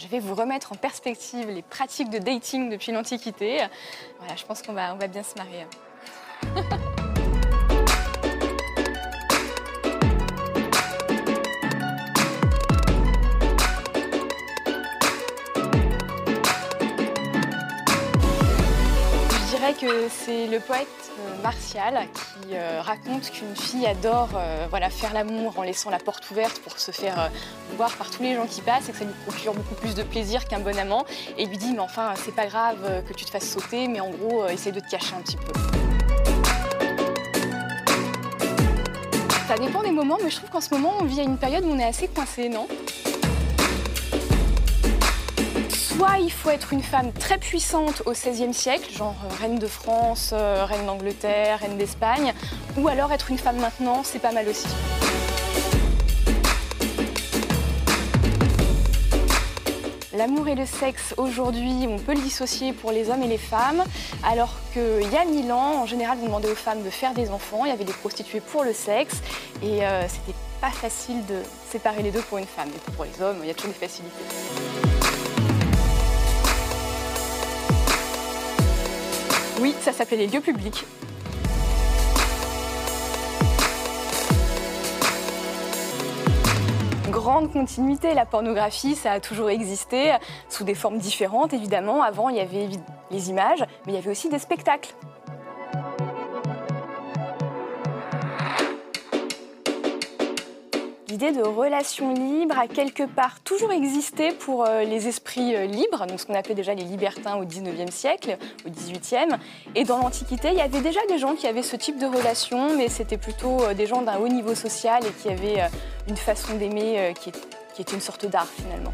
je vais vous remettre en perspective les pratiques de dating depuis l'Antiquité. Voilà, je pense qu'on va, on va bien se marier. que c'est le poète euh, Martial qui euh, raconte qu'une fille adore euh, voilà, faire l'amour en laissant la porte ouverte pour se faire voir par tous les gens qui passent et que ça lui procure beaucoup plus de plaisir qu'un bon amant. Et lui dit, mais enfin, c'est pas grave que tu te fasses sauter, mais en gros, essaye de te cacher un petit peu. Ça dépend des moments, mais je trouve qu'en ce moment, on vit à une période où on est assez coincé, non? Soit il faut être une femme très puissante au XVIe siècle, genre euh, reine de France, euh, reine d'Angleterre, reine d'Espagne, ou alors être une femme maintenant, c'est pas mal aussi. L'amour et le sexe, aujourd'hui, on peut le dissocier pour les hommes et les femmes, alors qu'il y a mille ans, en général, on demandait aux femmes de faire des enfants, il y avait des prostituées pour le sexe, et euh, c'était pas facile de séparer les deux pour une femme. Et pour les hommes, il y a toujours des facilités. Oui, ça s'appelait les lieux publics. Grande continuité, la pornographie, ça a toujours existé, sous des formes différentes évidemment. Avant, il y avait les images, mais il y avait aussi des spectacles. L'idée de relation libre a quelque part toujours existé pour euh, les esprits euh, libres, donc ce qu'on appelait déjà les libertins au 19e siècle, au 18e. Et dans l'Antiquité, il y avait déjà des gens qui avaient ce type de relation, mais c'était plutôt euh, des gens d'un haut niveau social et qui avaient une façon d'aimer qui, est- qui était une sorte d'art finalement.